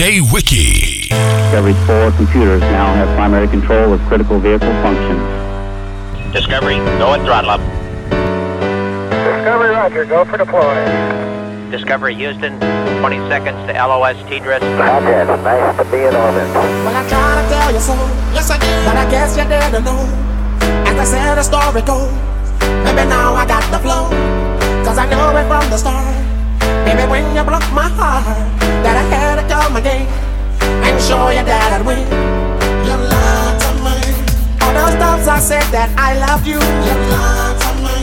Wiki. Discovery 4 computers now have primary control of critical vehicle functions. Discovery, go at throttle up. Discovery, roger. Go for deploy. Discovery, Houston. 20 seconds to LOS TDRS. Roger. Nice to be in orbit. Well, I gotta tell you so. Yes, I did. But I guess you didn't know. As I said, the story goes. Maybe now I got the flow. Cause I know it from the start. Maybe when you broke my heart that I had to call my game and show you that I'd win. You lied to me. All those times I said that I loved you. You lied to me.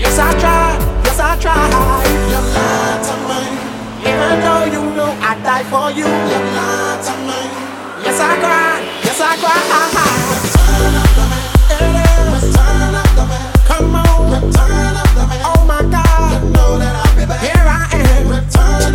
Yes, I tried. Yes, I tried. You lied to me. Even though you knew I'd die for you. You lied to me. Yes, I cried. Yes, I cried. Return of the man. Return of the man. Come on. Return of the man. Oh my God. You know that I'll be back. Here I am. Return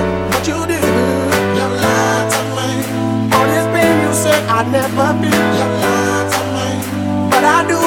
I'll never be your lover, but I do.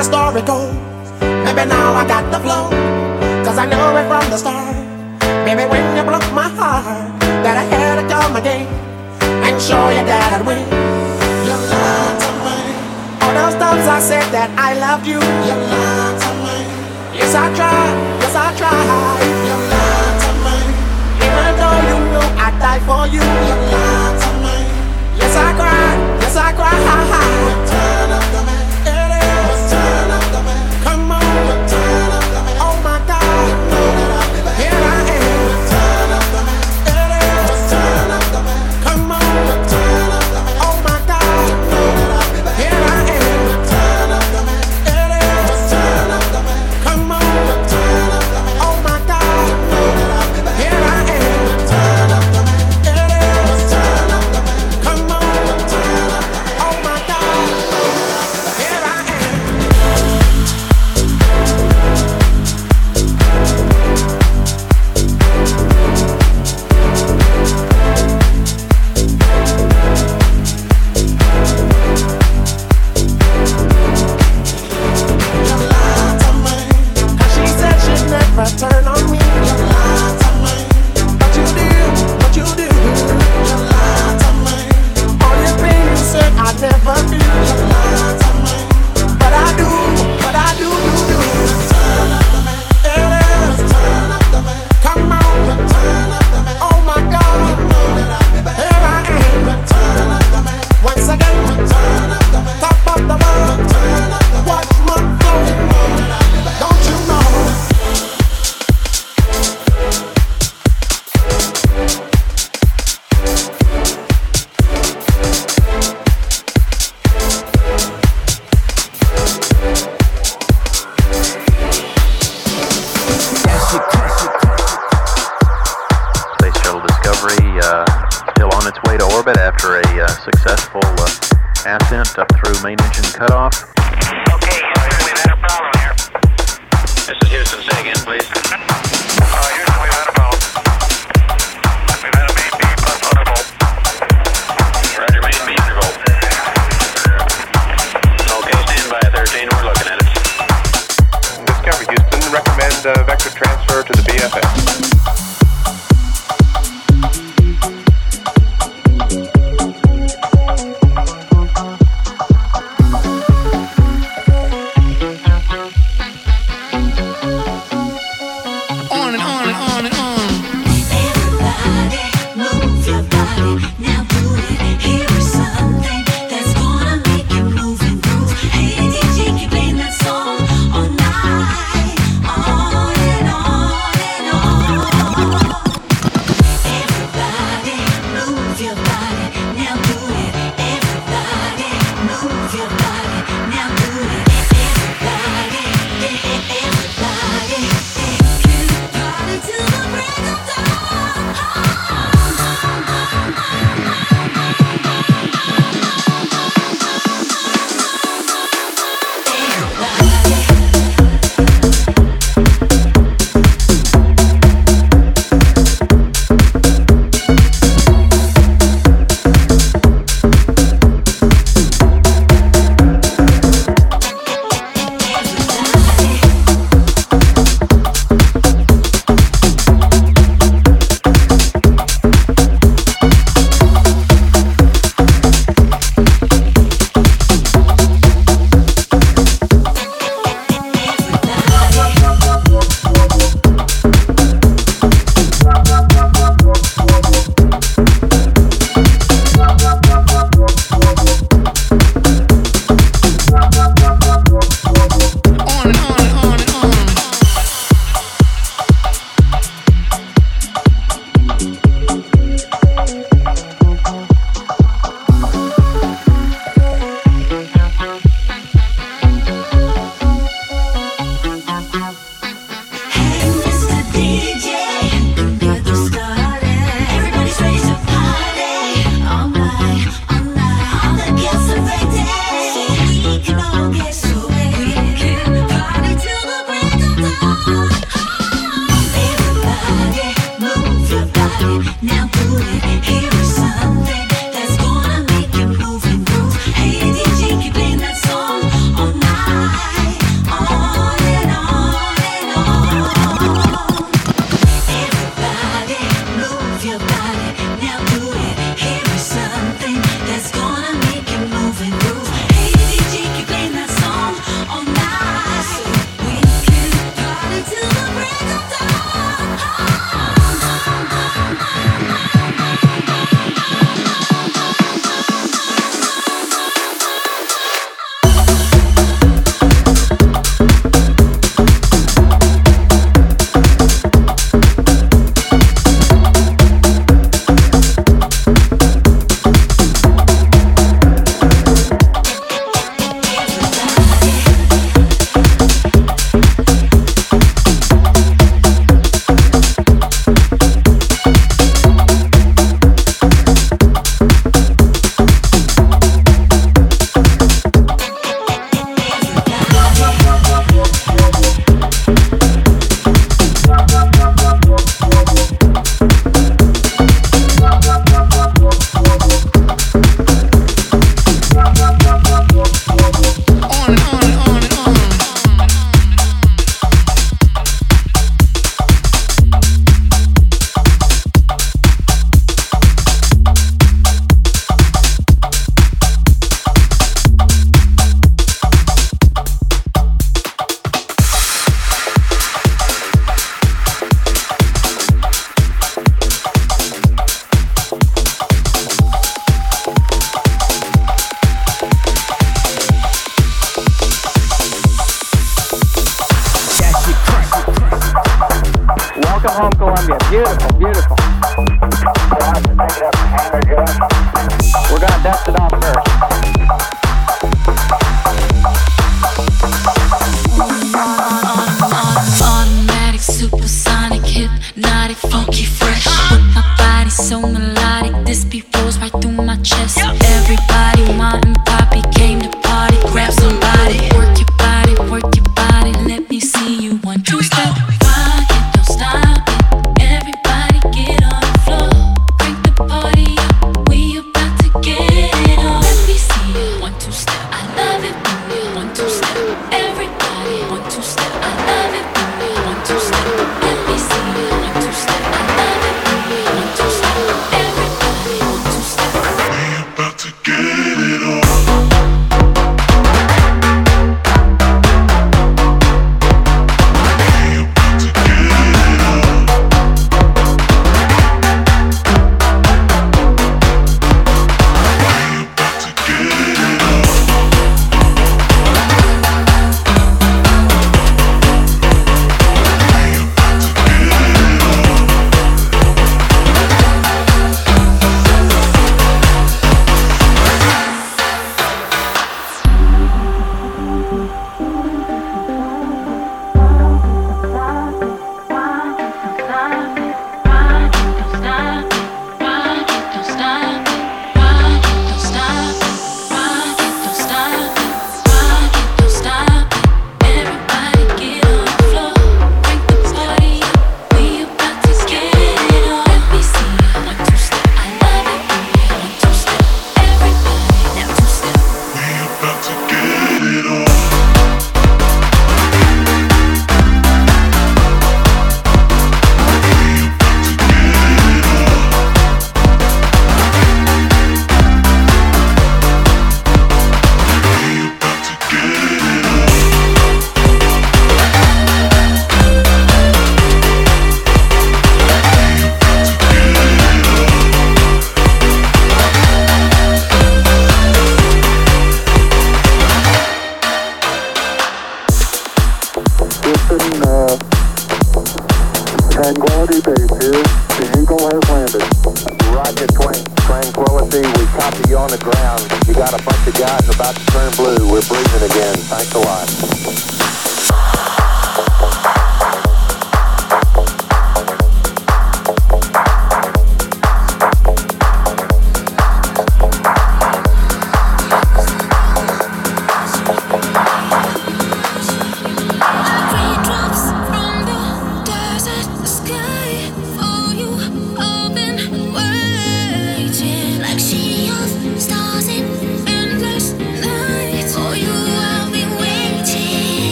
the story goes. Maybe now I got the flow, cause I know it from the start. Maybe when you broke my heart, that I had to come again and show you that I'd win. You lied to me. All those times I said that I loved you. You lied to me. Yes, I tried. Yes, I tried. You lied to me. Even though you knew I'd die for you. You lied to me. Yes, I cried. Yes, I cried.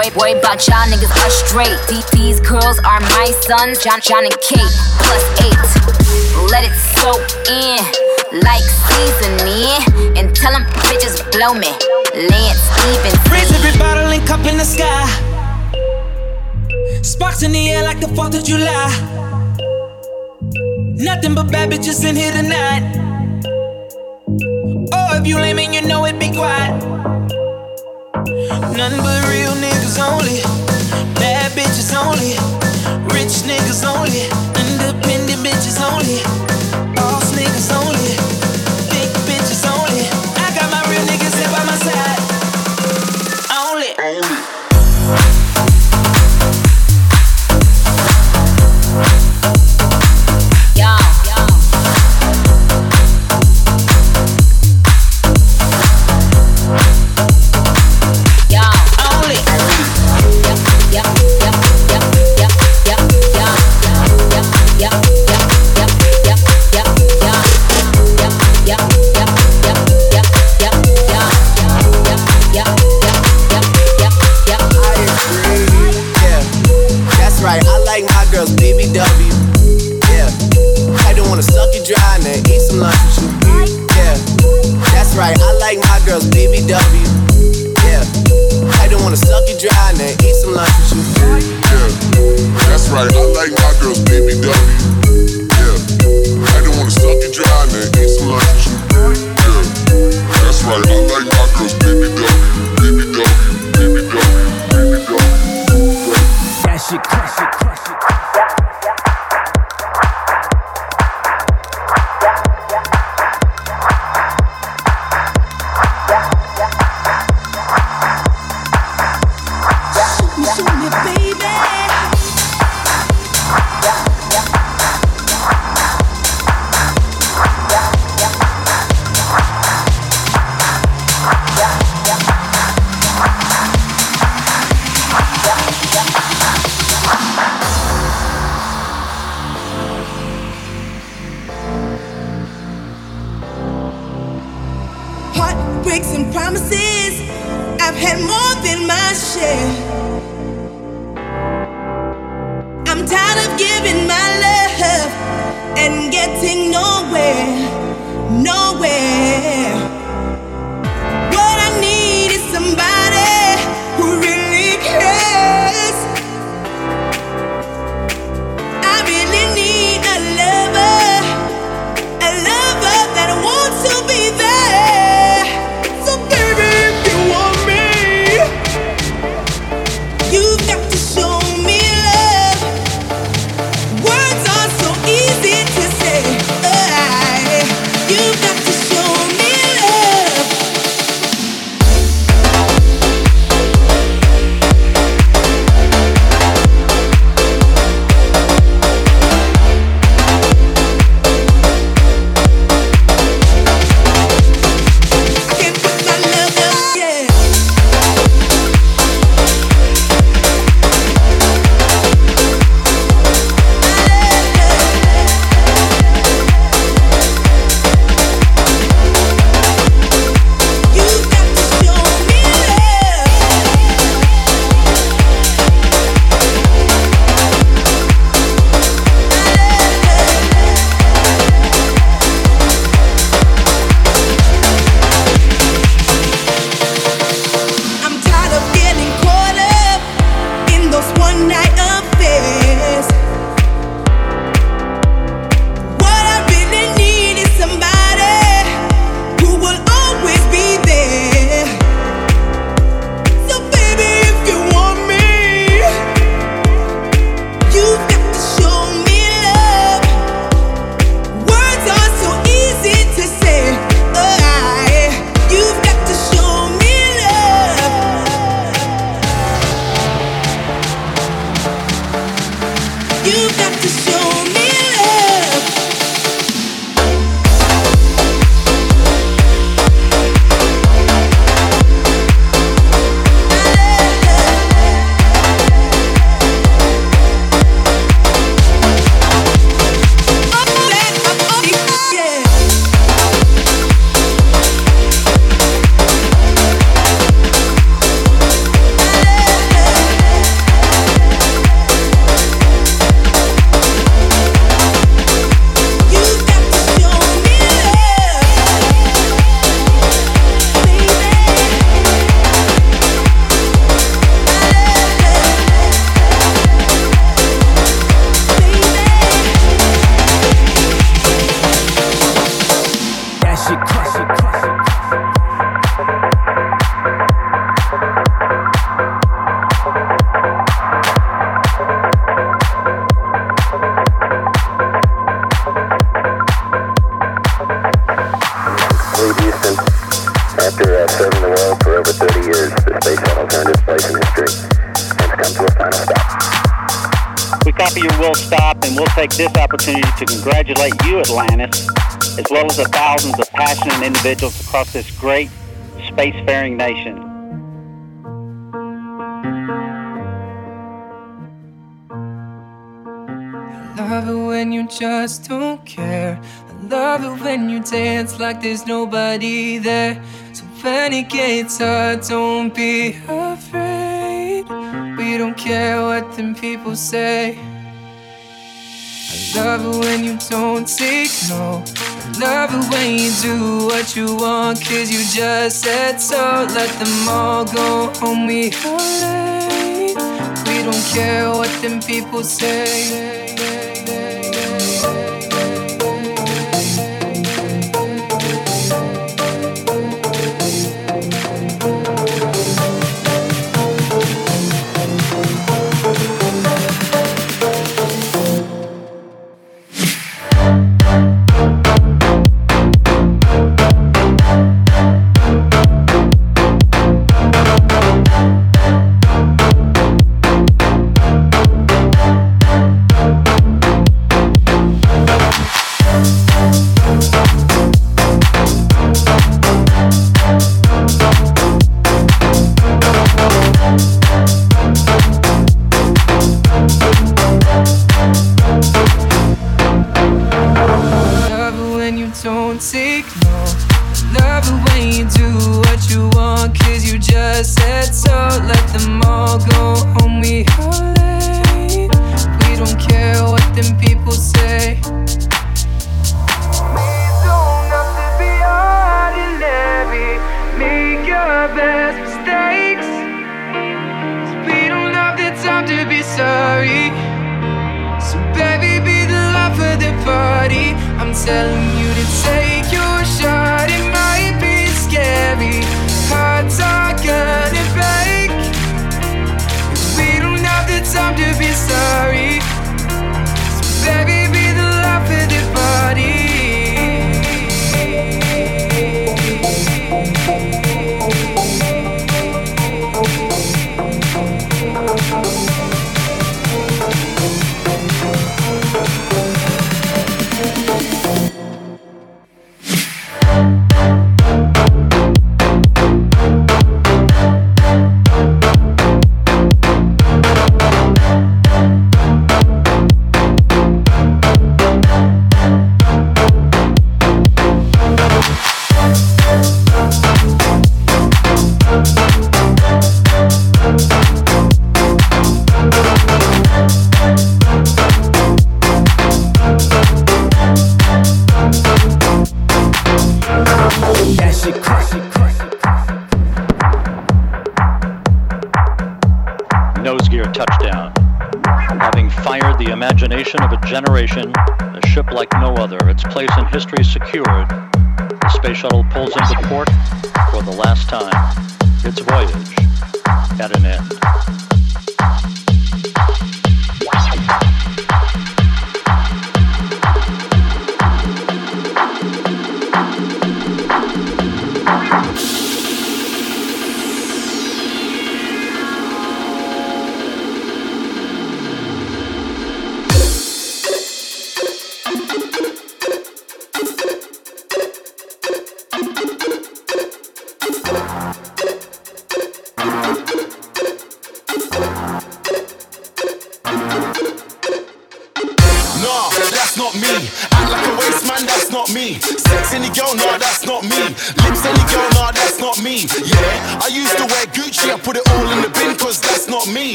Boy, boy, but y'all niggas are straight. These girls are my sons, Jon, Jon and Kate. Plus eight. Let it soak in like seasoning. And tell them bitches blow me. Lance even. Raise every bottle and cup in the sky. Sparks in the air like the 4th of July. Nothing but bad bitches in here tonight. Oh, if you lame and you know it, be quiet. None but real niggas lonely congratulate you, Atlantis, as well as the thousands of passionate individuals across this great spacefaring nation. love it when you just don't care. I love it when you dance like there's nobody there. So when it gets hard, uh, don't be afraid. We don't care what them people say. do what you want, cause you just said so. Let them all go home, we alright. We don't care what them people say.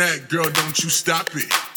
That, girl, don't you stop it.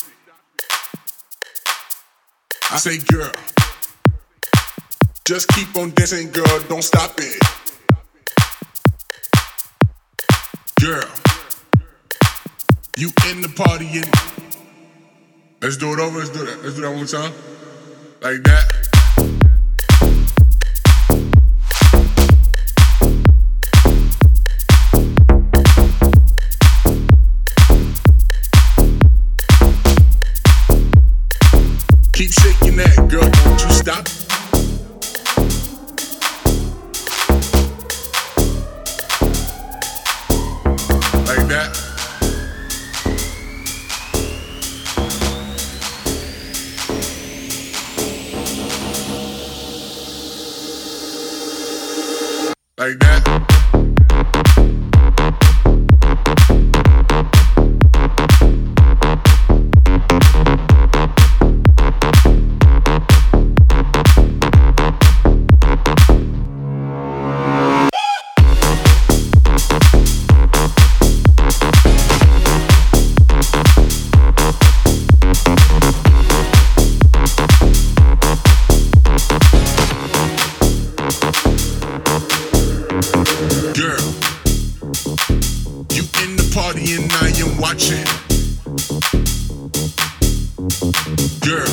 Girl,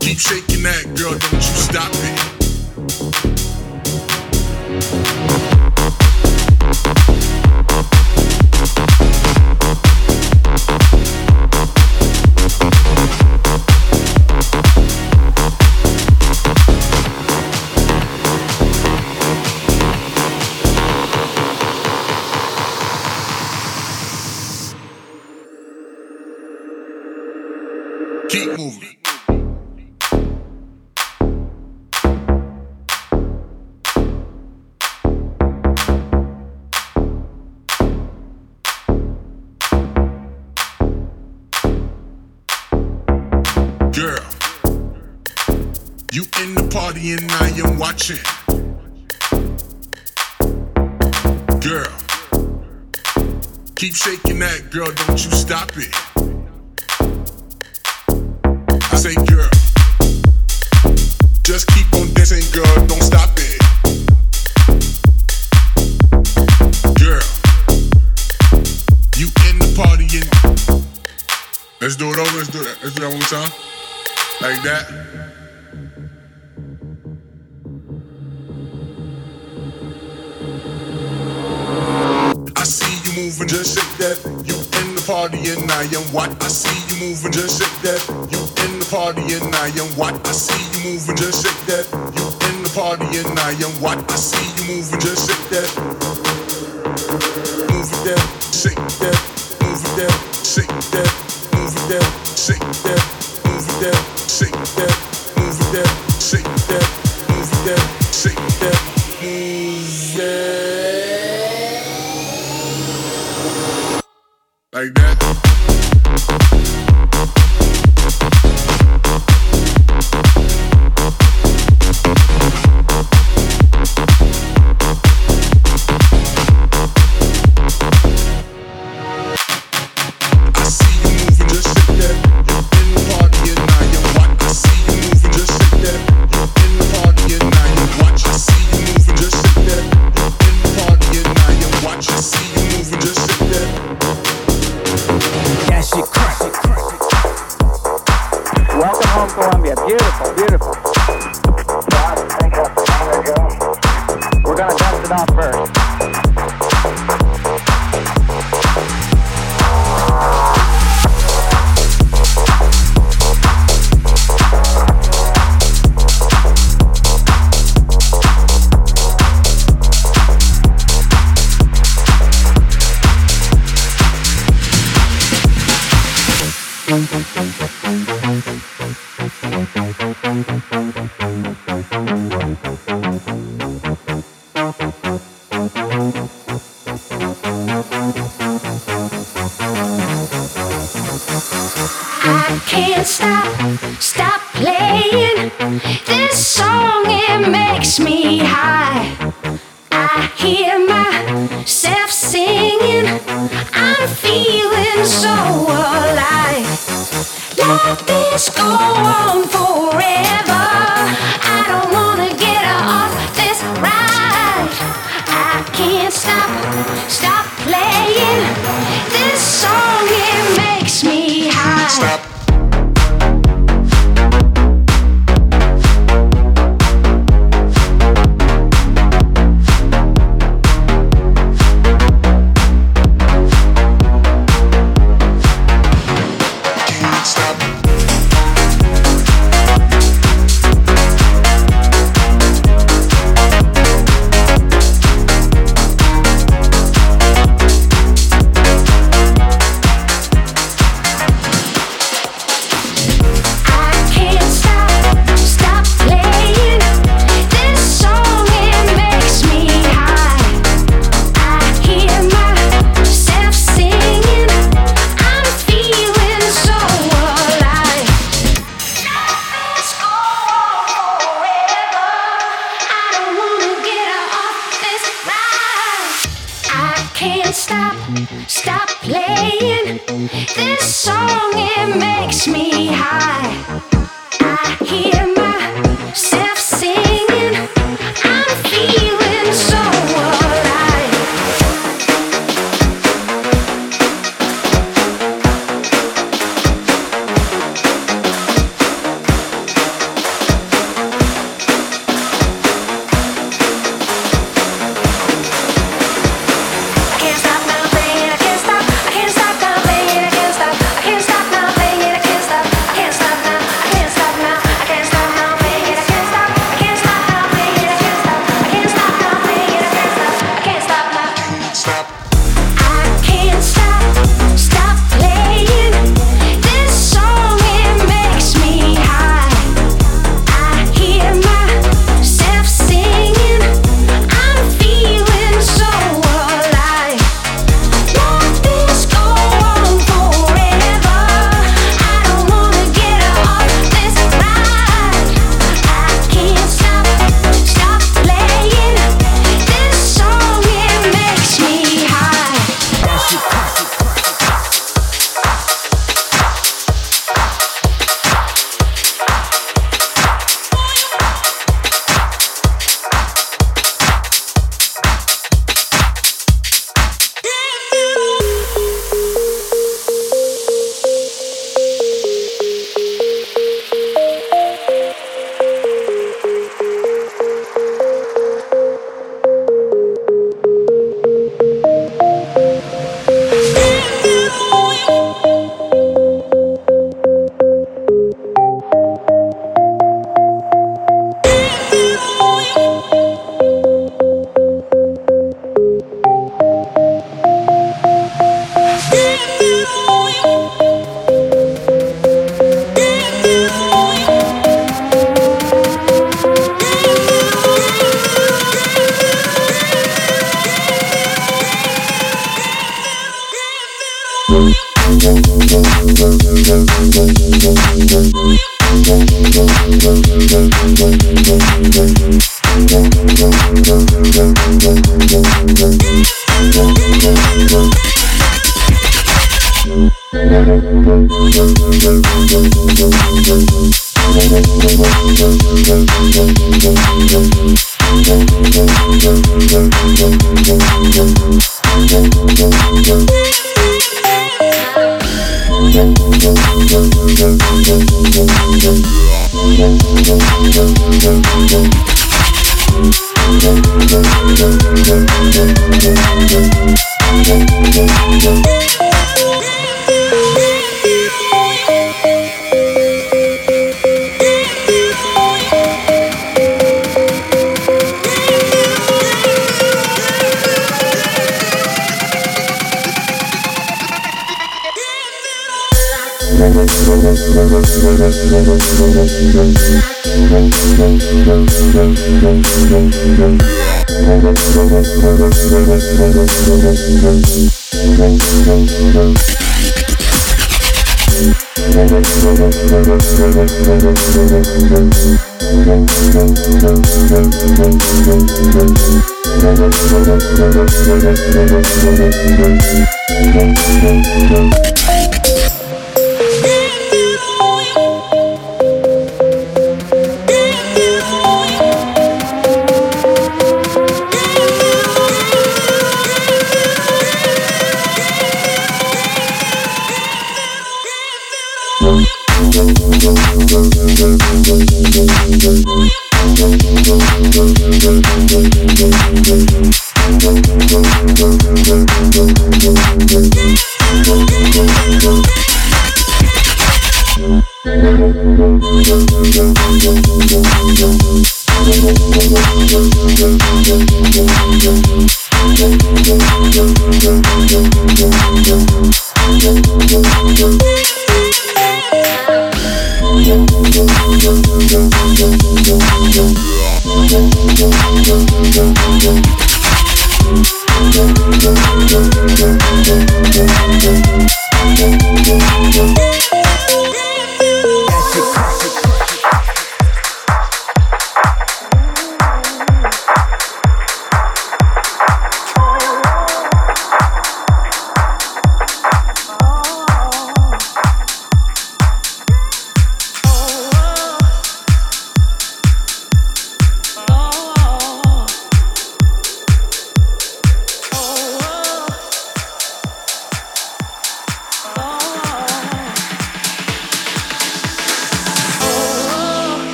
keep shaking that, girl, don't you stop it.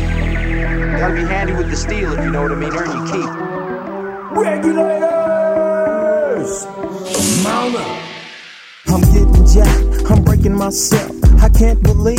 You gotta be handy with the steel if you know what I mean. Earn your keep. Regulators! Mount up. I'm getting jacked, I'm breaking myself. I can't believe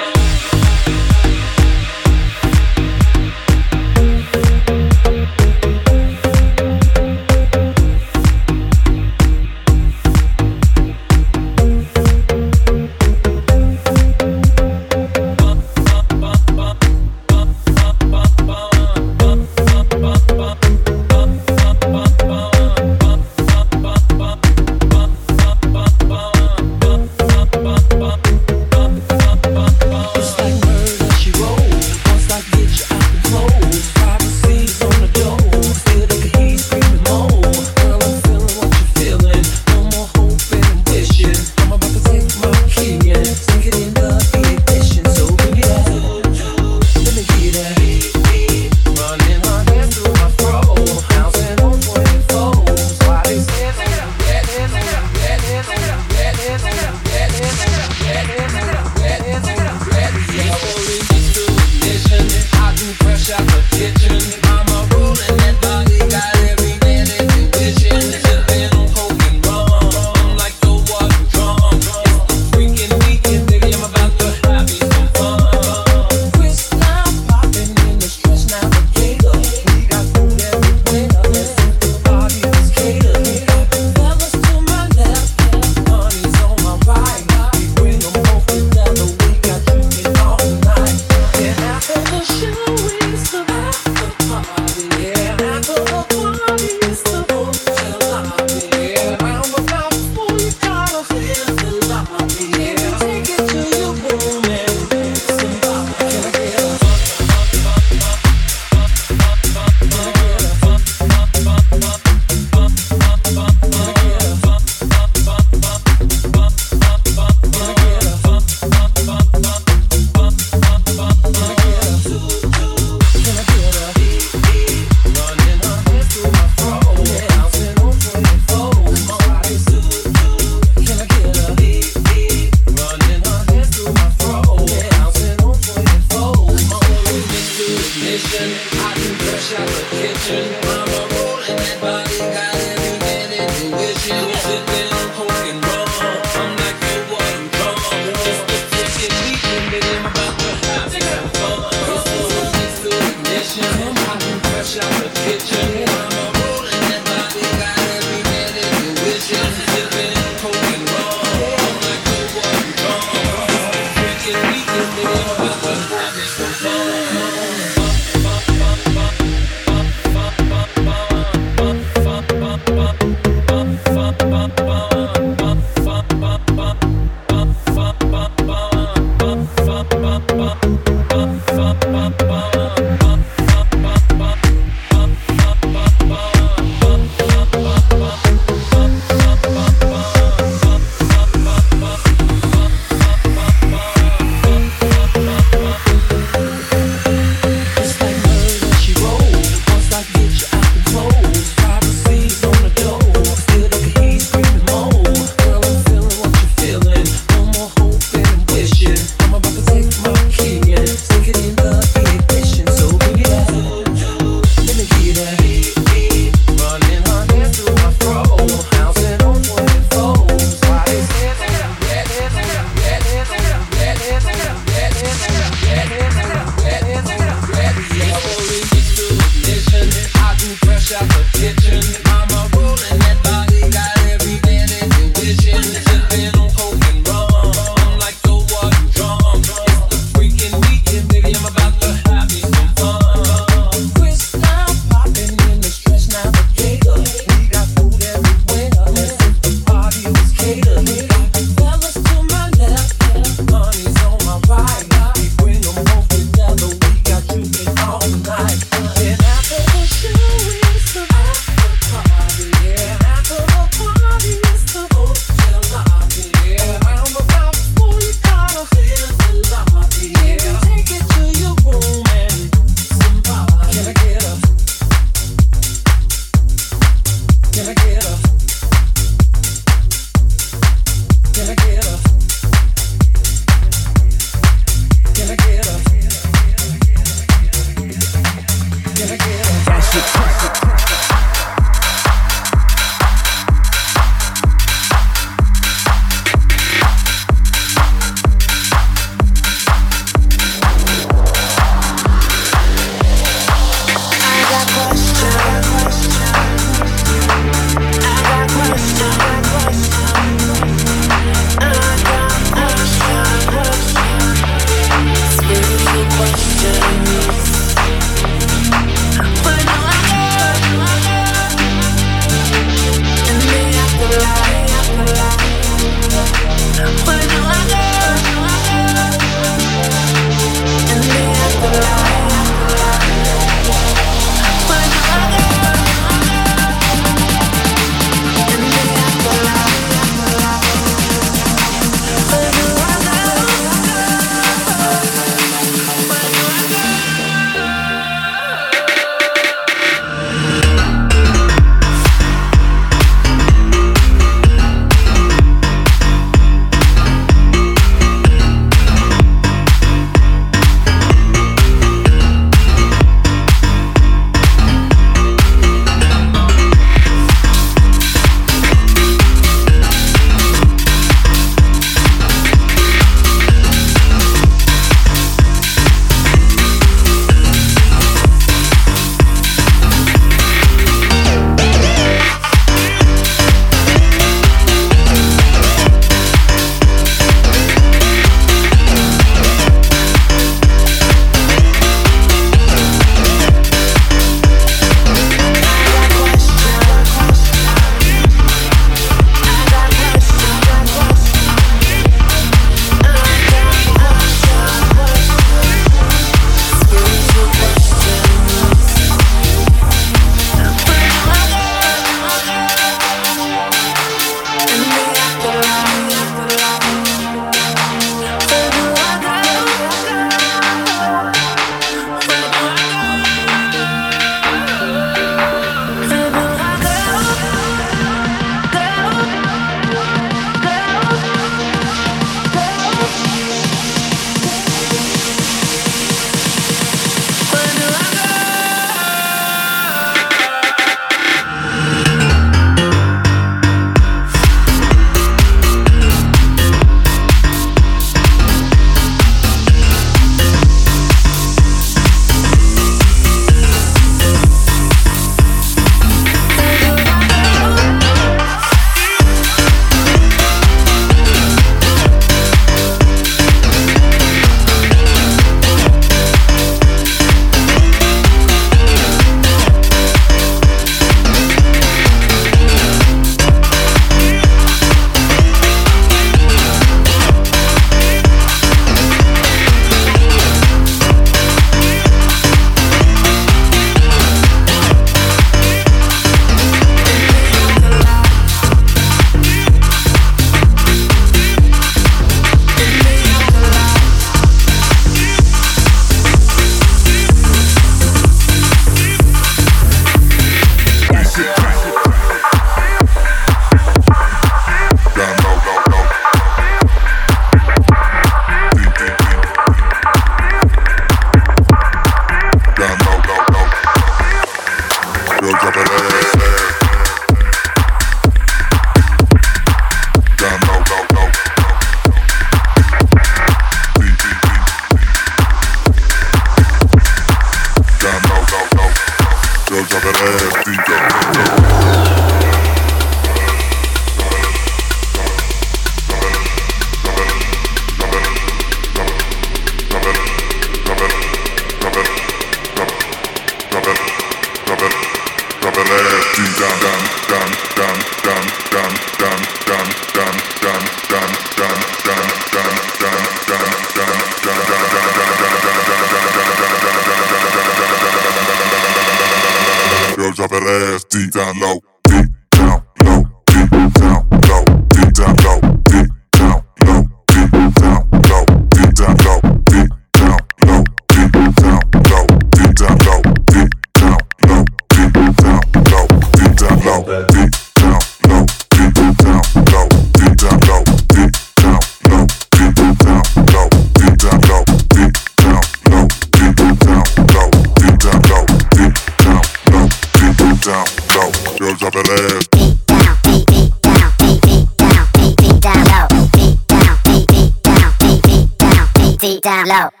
down low.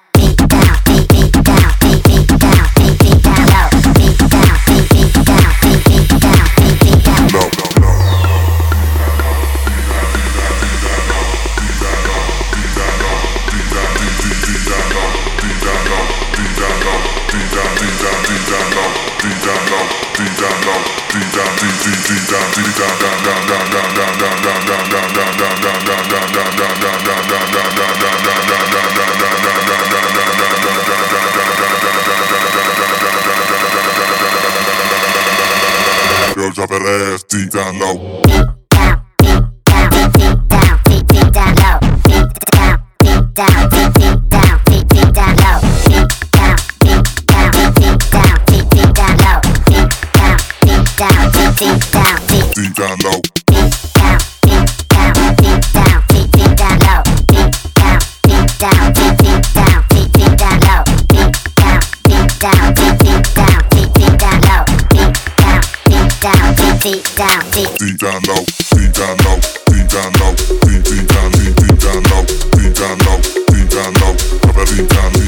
deep down low. Deep down low. deep down, deep, deep down low, deep down low, deep down low, deep, deep down, deep, deep down low, deep down low, deep down low, deep down.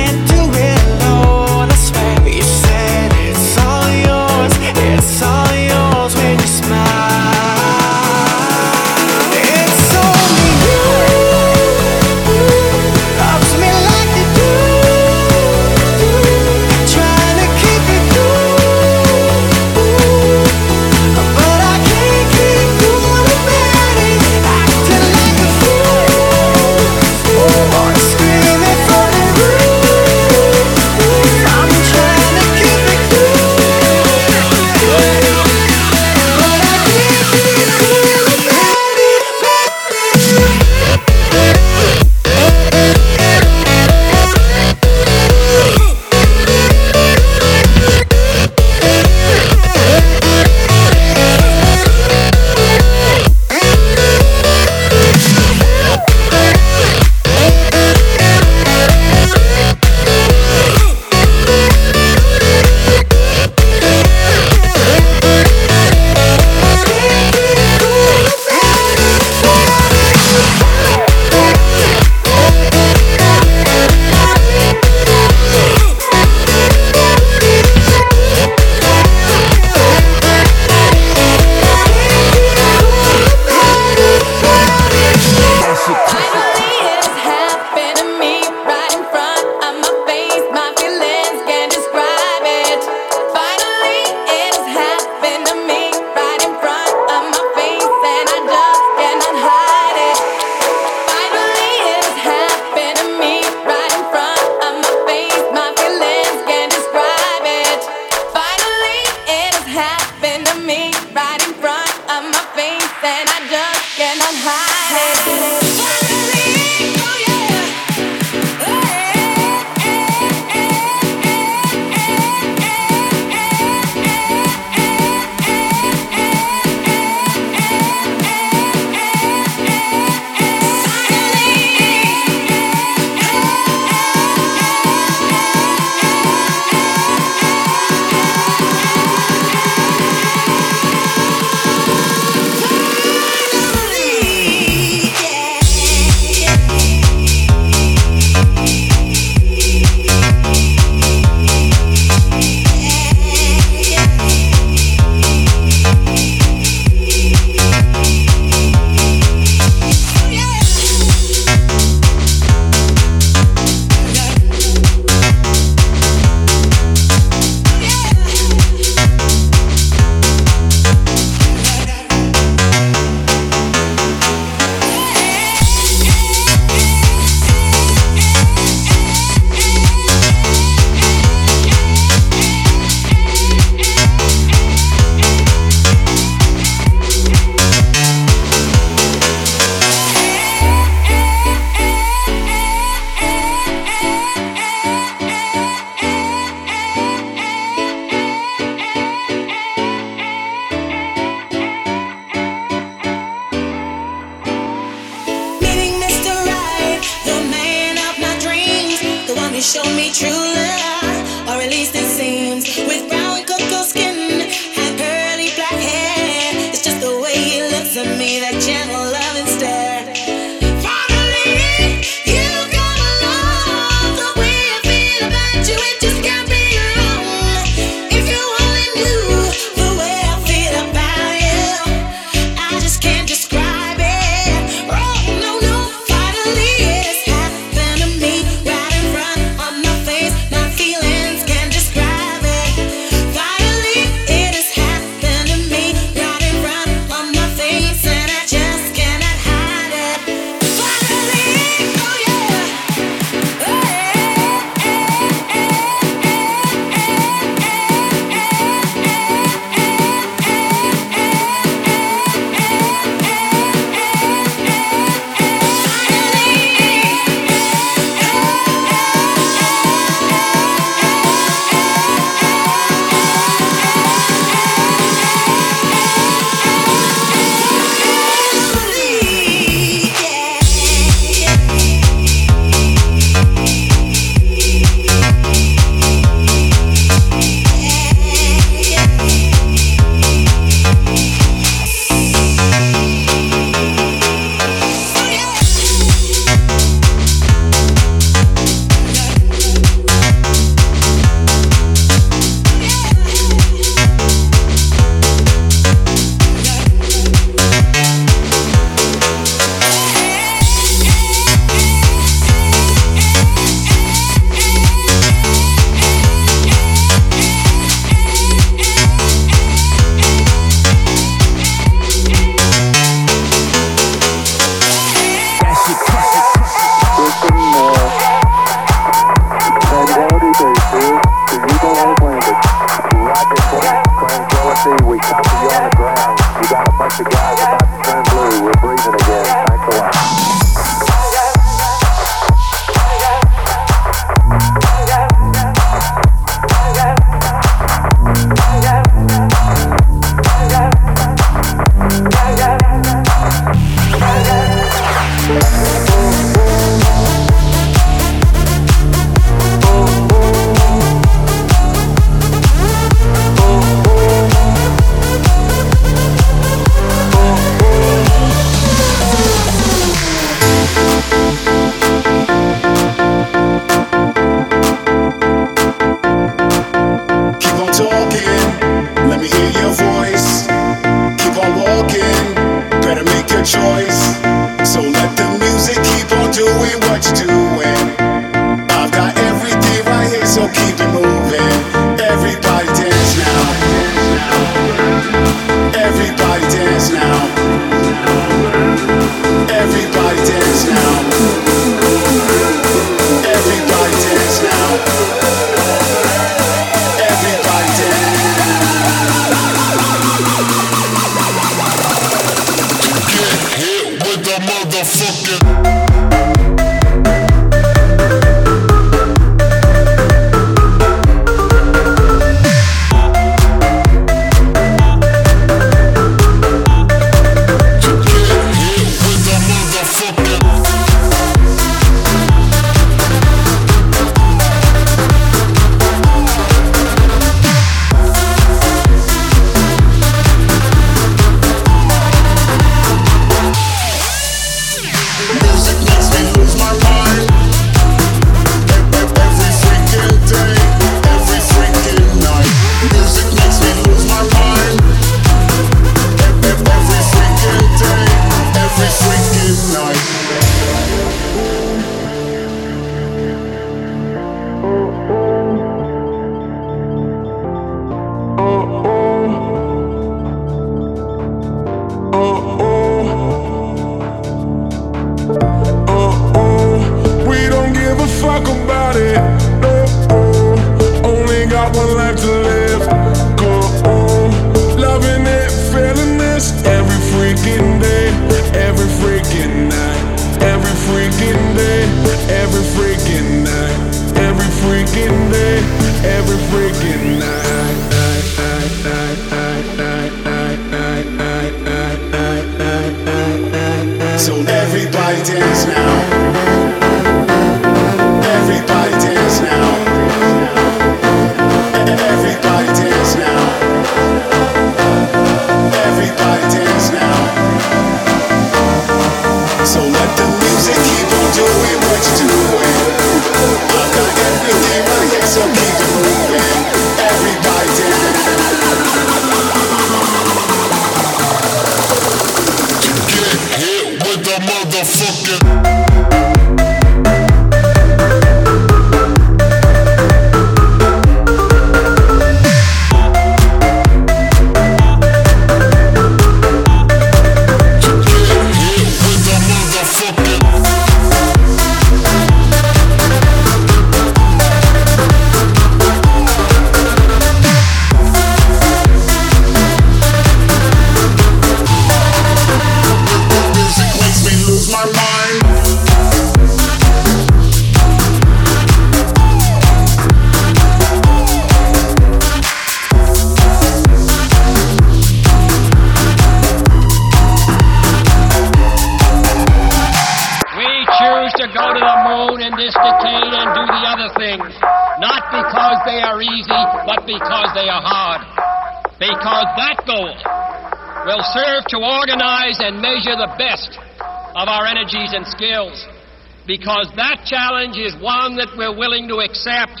because that challenge is one that we're willing to accept,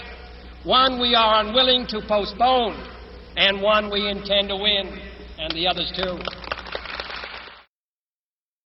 one we are unwilling to postpone, and one we intend to win, and the others too.